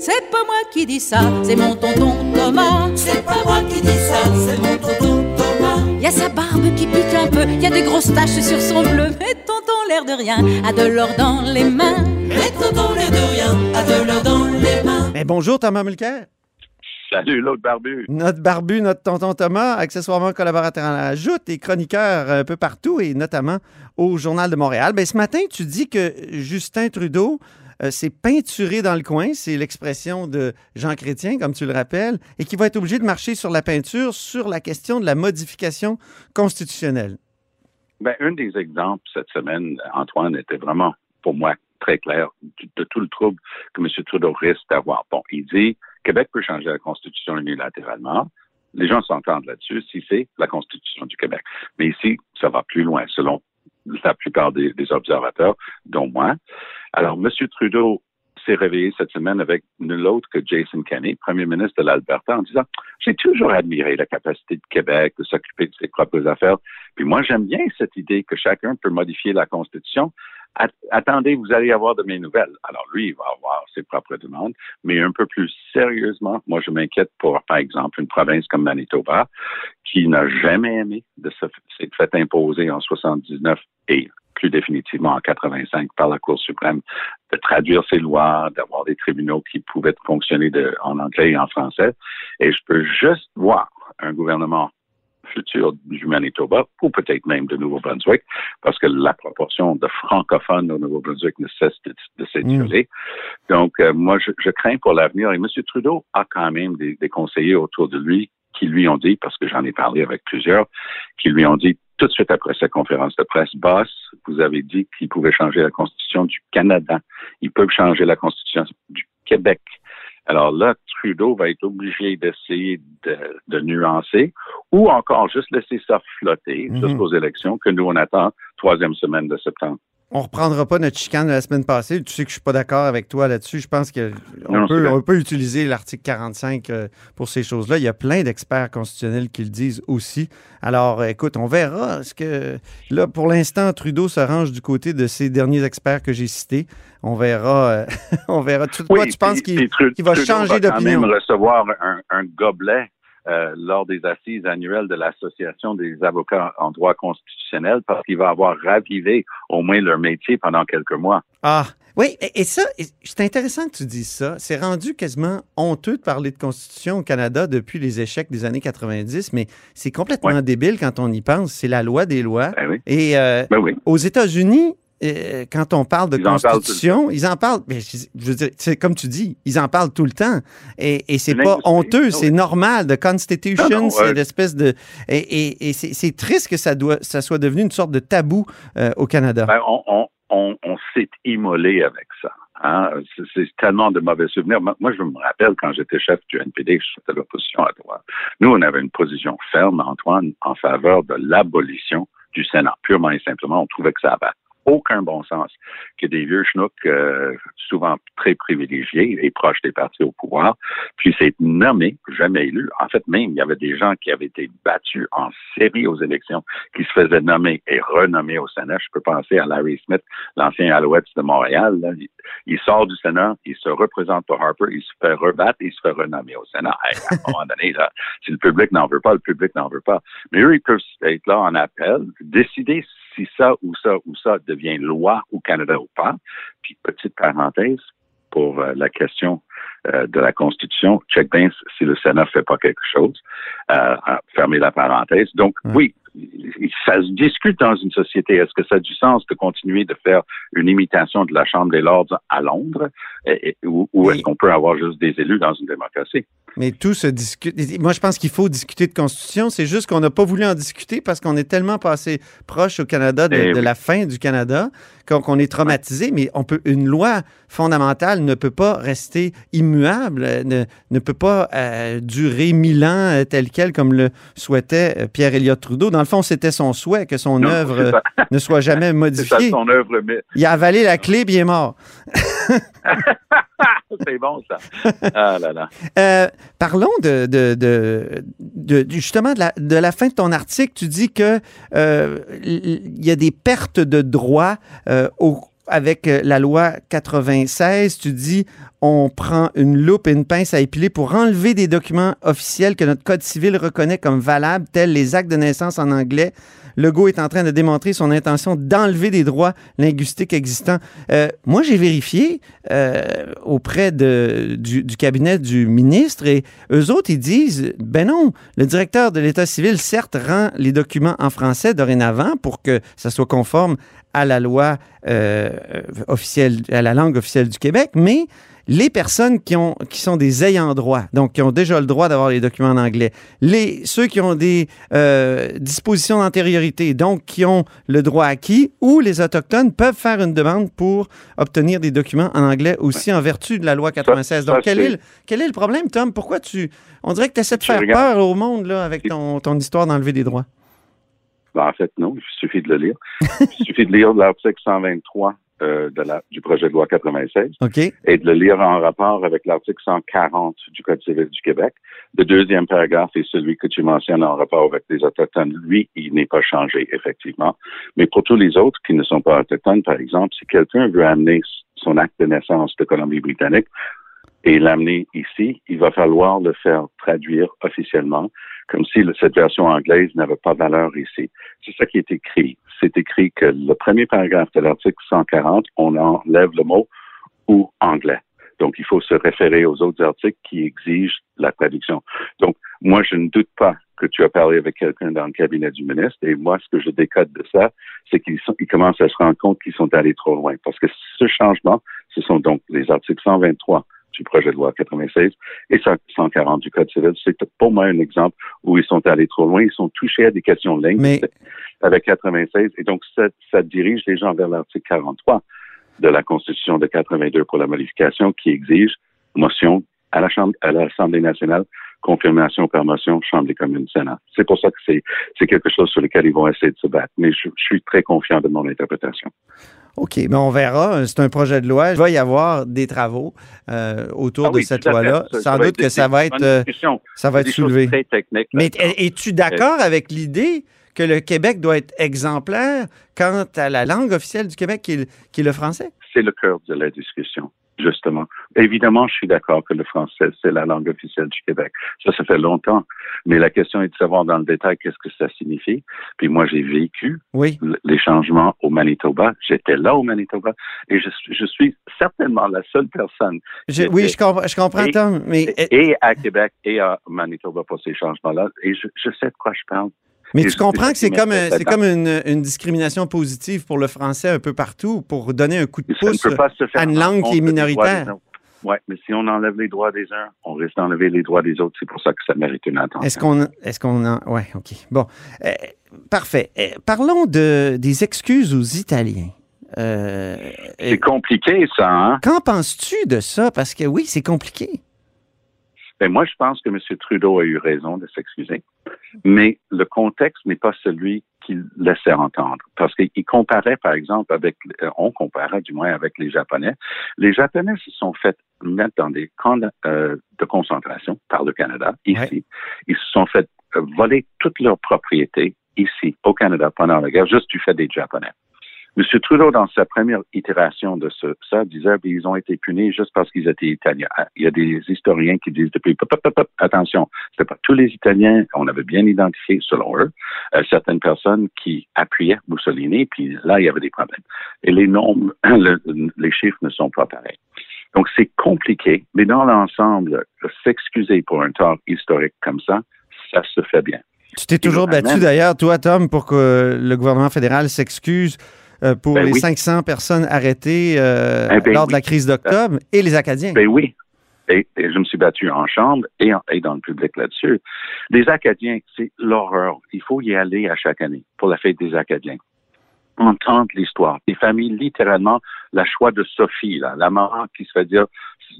C'est pas moi qui dis ça, c'est mon tonton Thomas. C'est pas moi qui dis ça, c'est mon tonton Thomas. Y a sa barbe qui pique un peu, y a des grosses taches sur son bleu. Mais tonton, l'air de rien, a de l'or dans les mains. Mais tonton, l'air de rien, a de l'or dans les mains. Mais bonjour Thomas Mulcair. Salut, l'autre barbu. Notre barbu, notre tonton Thomas, accessoirement collaborateur à la Joute et chroniqueur un peu partout et notamment au Journal de Montréal. Ben, ce matin, tu dis que Justin Trudeau euh, s'est peinturé dans le coin, c'est l'expression de Jean Chrétien, comme tu le rappelles, et qui va être obligé de marcher sur la peinture sur la question de la modification constitutionnelle. Ben, un des exemples cette semaine, Antoine, était vraiment, pour moi, très clair de tout le trouble que M. Trudeau risque d'avoir. Bon, il dit Québec peut changer la Constitution unilatéralement. Les gens s'entendent là-dessus si c'est la Constitution du Québec. Mais ici, ça va plus loin, selon la plupart des, observateurs, dont moi. Alors, M. Trudeau s'est réveillé cette semaine avec nul autre que Jason Kenney, premier ministre de l'Alberta, en disant J'ai toujours admiré la capacité de Québec de s'occuper de ses propres affaires. Puis moi, j'aime bien cette idée que chacun peut modifier la Constitution. Attendez, vous allez avoir de mes nouvelles. Alors lui, il va avoir ses propres demandes, mais un peu plus sérieusement, moi, je m'inquiète pour, par exemple, une province comme Manitoba, qui n'a jamais aimé de s'être fait imposer en 79 et plus définitivement en 85 par la Cour suprême, de traduire ses lois, d'avoir des tribunaux qui pouvaient fonctionner de, en anglais et en français. Et je peux juste voir un gouvernement futur du Manitoba, ou peut-être même de Nouveau-Brunswick, parce que la proportion de francophones au Nouveau-Brunswick ne cesse de, de s'étioler. Donc, euh, moi, je, je, crains pour l'avenir. Et M. Trudeau a quand même des, des conseillers autour de lui qui lui ont dit, parce que j'en ai parlé avec plusieurs, qui lui ont dit tout de suite après sa conférence de presse, Boss, vous avez dit qu'il pouvait changer la Constitution du Canada. Ils peuvent changer la Constitution du Québec. Alors là, Trudeau va être obligé d'essayer de, de, nuancer ou encore juste laisser ça flotter mm -hmm. jusqu'aux élections que nous, on attend troisième semaine de septembre on reprendra pas notre chicane de la semaine passée. Tu sais que je suis pas d'accord avec toi là-dessus. Je pense qu'on peut, on peut utiliser l'article 45 euh, pour ces choses-là. Il y a plein d'experts constitutionnels qui le disent aussi. Alors, écoute, on verra. ce que là, pour l'instant, Trudeau se range du côté de ces derniers experts que j'ai cités. On verra. Euh, on verra. Tu, oui, tu penses qu'il qu va Trudeau changer d'opinion? même recevoir un, un gobelet euh, lors des assises annuelles de l'Association des avocats en droit constitutionnel parce qu'il va avoir ravivé au moins leur métier pendant quelques mois. Ah, oui, et, et ça, c'est intéressant que tu dises ça. C'est rendu quasiment honteux de parler de constitution au Canada depuis les échecs des années 90, mais c'est complètement Ouais. débile quand on y pense. C'est la loi des lois. Ben oui. Et euh, Ben oui. aux États-Unis, euh, quand on parle de Ils en parlent constitution, ils en parlent. Mais je, je veux dire, c'est comme tu dis, ils en parlent tout le temps. Et, et c'est pas honteux, Ah c'est normal. De Constitution, c'est euh, l'espèce de. Et, et, et c'est triste que ça, doit, ça soit devenu une sorte de tabou euh, au Canada. Ben, on, on, on, on s'est immolé avec ça. Hein? C'est- tellement de mauvais souvenirs. Moi, je me rappelle quand j'étais chef du NPD, je faisais l'opposition à droite. Nous, on avait une position ferme, Antoine, en faveur de l'abolition du Sénat. Purement et simplement, on trouvait que ça avait aucun bon sens que des vieux schnouks, euh, souvent très privilégiés et proches des partis au pouvoir, puissent être nommés, jamais élus. En fait, même, il y avait des gens qui avaient été battus en série aux élections, qui se faisaient nommer et renommer au Sénat. Je peux penser à Larry Smith, l'ancien Alouette de Montréal. là. Il, il sort du Sénat, il se représente pour Harper, il se fait rebattre et il se fait renommer au Sénat. Hey, à un moment donné, là, si le public n'en veut pas, le public n'en veut pas. Mais eux, ils peuvent être là en appel, décider si ça ou ça ou ça devient loi au Canada ou pas. Puis, petite parenthèse, pour euh, la question euh, de la Constitution, check bien si le Sénat fait pas quelque chose. Euh, fermez la parenthèse. Donc, Ouais. oui, ça se discute dans une société. Est-ce que ça a du sens de continuer de faire une imitation de la Chambre des Lords à Londres? Et, et- ou, est-ce qu'on peut avoir juste des élus dans une démocratie? Mais tout se discute. Moi, je pense qu'il faut discuter de constitution. C'est juste qu'on n'a pas voulu en discuter parce qu'on est tellement passé proche au Canada de, Eh de la fin du Canada qu'on est traumatisé. Mais on peut, une loi fondamentale ne peut pas rester immuable, ne, ne peut pas euh, durer mille ans euh, tel quel comme le souhaitait euh, Pierre Elliott Trudeau. Dans le fond, c'était son souhait que son Non, œuvre euh, ne soit jamais ça modifiée. son œuvre, mais Il a avalé la clé, puis il est mort. c'est bon ça. Ah là là. Euh, parlons de, de, de, de- de- justement de la, de la fin de ton article. Tu dis que euh, il y a des pertes de droits euh, au avec euh, la loi 96, tu dis on prend une loupe et une pince à épiler pour enlever des documents officiels que notre Code civil reconnaît comme valables, tels les actes de naissance en anglais. Legault est en train de démontrer son intention d'enlever des droits linguistiques existants. Euh, moi, j'ai vérifié euh, auprès du, du, cabinet du ministre et eux autres, ils disent, ben non, le directeur de l'État civil, certes, rend les documents en français dorénavant pour que ça soit conforme à la loi euh, officielle, à la langue officielle du Québec, mais les personnes qui, ont, qui sont des ayants droit, donc qui ont déjà le droit d'avoir les documents en anglais, les, ceux qui ont des euh, dispositions d'antériorité, donc qui ont le droit acquis, ou les Autochtones peuvent faire une demande pour obtenir des documents en anglais aussi en vertu de la loi 96. Donc, quel, est le, quel est le problème, Tom? Pourquoi tu... On dirait que tu essaies de faire peur au monde là, avec ton, ton histoire d'enlever des droits. Ben, en fait, non, il suffit de le lire. il suffit de lire l'article 123 euh, de la, du projet de loi 96 et de le lire en rapport avec l'article 140 du Code civil du Québec. Le deuxième paragraphe est celui que tu mentionnes en rapport avec les Autochtones. Lui, il n'est pas changé, effectivement. Mais pour tous les autres qui ne sont pas autochtones, par exemple, si quelqu'un veut amener son acte de naissance de Colombie-Britannique et l'amener ici, il va falloir le faire traduire officiellement, comme si cette version anglaise n'avait pas valeur ici. C'est ça qui est écrit. C'est écrit que le premier paragraphe de l'article 140, on enlève le mot ou anglais. Donc, il faut se référer aux autres articles qui exigent la traduction. Donc, moi, je ne doute pas que tu as parlé avec quelqu'un dans le cabinet du ministre. Et moi, ce que je décode de ça, c'est qu'ils ils commencent à se rendre compte qu'ils sont allés trop loin. Parce que ce changement, ce sont donc les articles 123, du projet de loi 96 et 140 du Code civil. C'est pour moi un exemple où ils sont allés trop loin. Ils sont touchés à des questions linguistiques avec 96 et donc ça, ça dirige les gens vers l'article 43 de la Constitution de 82 pour la modification qui exige motion à la Chambre, à l'Assemblée nationale, confirmation par motion, Chambre des communes, Sénat. C'est pour ça que c'est, c'est quelque chose sur lequel ils vont essayer de se battre. Mais je, je suis très confiant de mon interprétation. OK, mais on verra. C'est un projet de loi. Il va y avoir des travaux euh, autour ah de cette loi-là. Sans doute que ça va être, euh, ça va être soulevé. mais es-tu d'accord avec l'idée que le Québec doit être exemplaire quant à la langue officielle du Québec qui est, qui est le français? C'est le cœur de la discussion justement. Évidemment, je suis d'accord que le français, c'est la langue officielle du Québec. Ça, ça fait longtemps. Mais la question est de savoir dans le détail qu'est-ce que ça signifie. Puis moi, j'ai vécu oui. les changements au Manitoba. J'étais là au Manitoba et je, je, suis certainement la seule personne. Je, oui, je, comp je comprends, et, Tom. Mais... Et à Québec et à Manitoba pour ces changements-là. Et je, je sais de quoi je parle. Mais tu comprends que c'est comme, c'est comme une, une, discrimination positive pour le français un peu partout, pour donner un coup de pouce à une langue qui est minoritaire. Oui, mais si on enlève les droits des uns, on risque d'enlever les droits des autres. C'est pour ça que ça mérite une attention. Est-ce qu'on, est-ce qu'on en, ouais, ok, bon, euh, parfait. Euh, parlons de des excuses aux Italiens. Euh, c'est compliqué, ça. Hein? Qu'en penses-tu de ça? Parce que oui, c'est compliqué. Ben moi, je pense que M. Trudeau a eu raison de s'excuser. Mais le contexte n'est pas celui qu'il laissait entendre. Parce qu'il comparait, par exemple, avec, euh, on comparait du moins avec les Japonais. Les Japonais se sont fait mettre dans des camps de, euh, de concentration par le Canada, ici. Ouais. Ils se sont fait euh, voler toutes leurs propriétés ici, au Canada, pendant la guerre, juste du fait des Japonais. M. Trudeau, dans sa première itération de ce, ça, disait qu'ils ont été punis juste parce qu'ils étaient italiens. Ah, il y a des historiens qui disent depuis, pop, pop, pop, attention, c'était pas tous les Italiens, on avait bien identifié, selon eux, euh, certaines personnes qui appuyaient Mussolini, puis là, il y avait des problèmes. Et les nombres, le, les chiffres ne sont pas pareils. Donc, c'est compliqué, mais dans l'ensemble, s'excuser pour un tort historique comme ça, ça se fait bien. Tu t'es toujours battu d'ailleurs, toi, Tom, pour que le gouvernement fédéral s'excuse pour ben les oui. 500 personnes arrêtées euh, Eh ben lors oui. de la crise d'octobre et les Acadiens. Ben oui. Et, et, je me suis battu en chambre et, en, et dans le public là-dessus. Les Acadiens, c'est l'horreur. Il faut y aller à chaque année pour la fête des Acadiens. Entendre l'histoire. Des familles, littéralement, la choix de Sophie, là, la maman qui se fait dire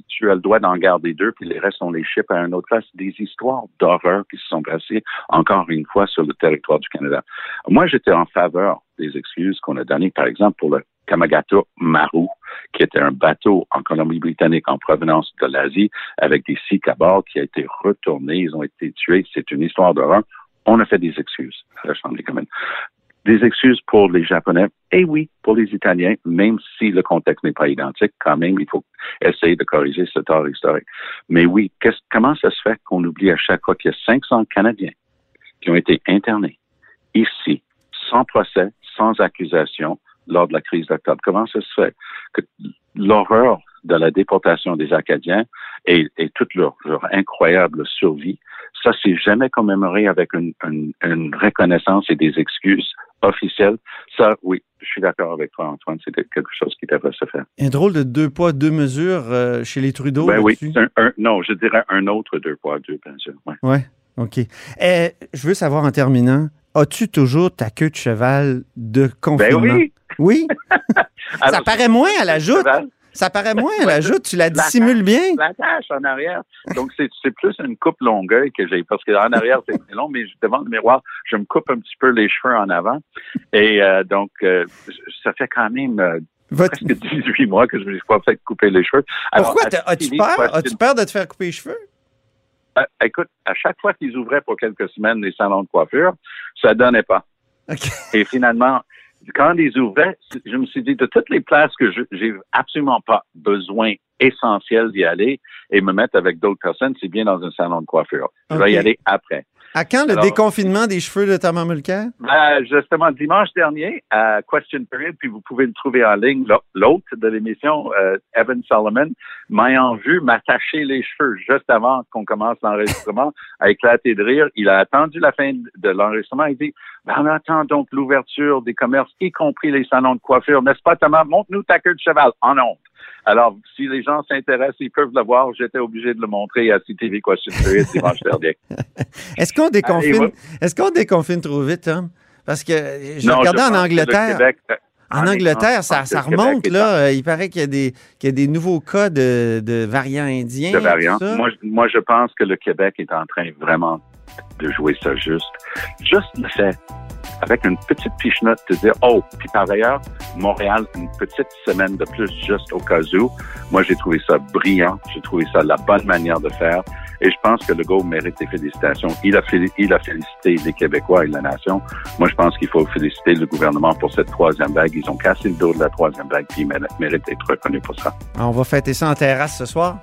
tu as le droit d'en garder deux, puis les restes, on les ship à un autre place. Des histoires d'horreur qui se sont passées, encore une fois, sur le territoire du Canada. Moi, j'étais en faveur des excuses qu'on a données, par exemple, pour le Kamagato Maru, qui était un bateau en Colombie-Britannique en provenance de l'Asie, avec des Sikhs à bord qui a été retourné, ils ont été tués. C'est une histoire d'horreur. On a fait des excuses à la Chambre des communes. Des excuses pour les Japonais et oui, pour les Italiens, même si le contexte n'est pas identique, quand même, il faut essayer de corriger ce tort historique. Mais oui, comment ça se fait qu'on oublie à chaque fois qu'il y a 500 Canadiens qui ont été internés ici, sans procès, sans accusation, lors de la crise d'octobre? Comment ça se fait que l'horreur de la déportation des Acadiens et, toute leur, incroyable survie, ça, c'est jamais commémoré avec une, reconnaissance et des excuses officielles. Ça, oui, je suis d'accord avec toi, Antoine, c'était quelque chose qui devrait se faire. Un drôle de deux poids, deux mesures euh, chez les Trudeau. Ben oui, non, je dirais un autre deux poids, deux mesures. Oui, ouais, OK. Eh, je veux savoir en terminant, as-tu toujours ta queue de cheval de confinement? Ben oui. Oui? ça paraît moins à la joute. Ça paraît moins à la joute. Tu la dissimules bien. La tâche en arrière. Donc, c'est plus une coupe longueuil que j'ai. Parce qu'en arrière, c'est long, mais devant le miroir, je me coupe un petit peu les cheveux en avant. Et euh, donc, euh, ça fait quand même euh, presque 18 mois que je me suis pas fait couper les cheveux. Pourquoi? As-tu peur? As-tu peur de te faire couper les cheveux? écoute, à chaque fois qu'ils ouvraient pour quelques semaines les salons de coiffure, ça donnait pas. Et finalement, quand ils ouvraient, je me suis dit, de toutes les places que j'ai absolument pas besoin essentiel d'y aller et me mettre avec d'autres personnes, c'est bien dans un salon de coiffure. Je vais y aller après. À quand le déconfinement des cheveux de Thomas Mulcair? Ben, justement, dimanche dernier, à Question Period, puis vous pouvez le trouver en ligne, l'autre de l'émission, euh, Evan Solomon, m'a en vue m'attacher les cheveux juste avant qu'on commence l'enregistrement, a éclaté de rire. Il a attendu la fin de l'enregistrement. Il dit, ben, on attend donc l'ouverture des commerces, y compris les salons de coiffure. N'est-ce pas, Thomas? Montre-nous ta queue de cheval en honte. Alors, si les gens s'intéressent, ils peuvent le voir. J'étais obligé de le montrer à CTV Question dimanche dernier. Est-ce qu'on déconfine, est-ce qu'on déconfine trop vite, Tom? Parce que je regardais en Angleterre. Euh, en Angleterre, ça, ça remonte, là. Il paraît qu'il y, a des, qu'il y a des nouveaux cas de, de variants indiens. De variants. Moi, moi, je pense que le Québec est en train vraiment de jouer ça juste. Juste le fait avec une petite fiche note de dire, oh, puis par ailleurs, Montréal, une petite semaine de plus juste au cas où. Moi, j'ai trouvé ça brillant. J'ai trouvé ça la bonne manière de faire. Et je pense que le go mérite des félicitations. Il a, il a félicité les Québécois et la nation. Moi, je pense qu'il faut féliciter le gouvernement pour cette troisième vague. Ils ont cassé le dos de la troisième vague, puis ils méritent d'être reconnus pour ça. On va fêter ça en terrasse ce soir?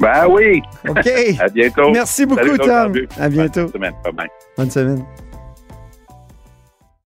Ben oui! OK. à bientôt. Merci beaucoup, Tom. À bientôt. Bonne semaine. Bonne semaine.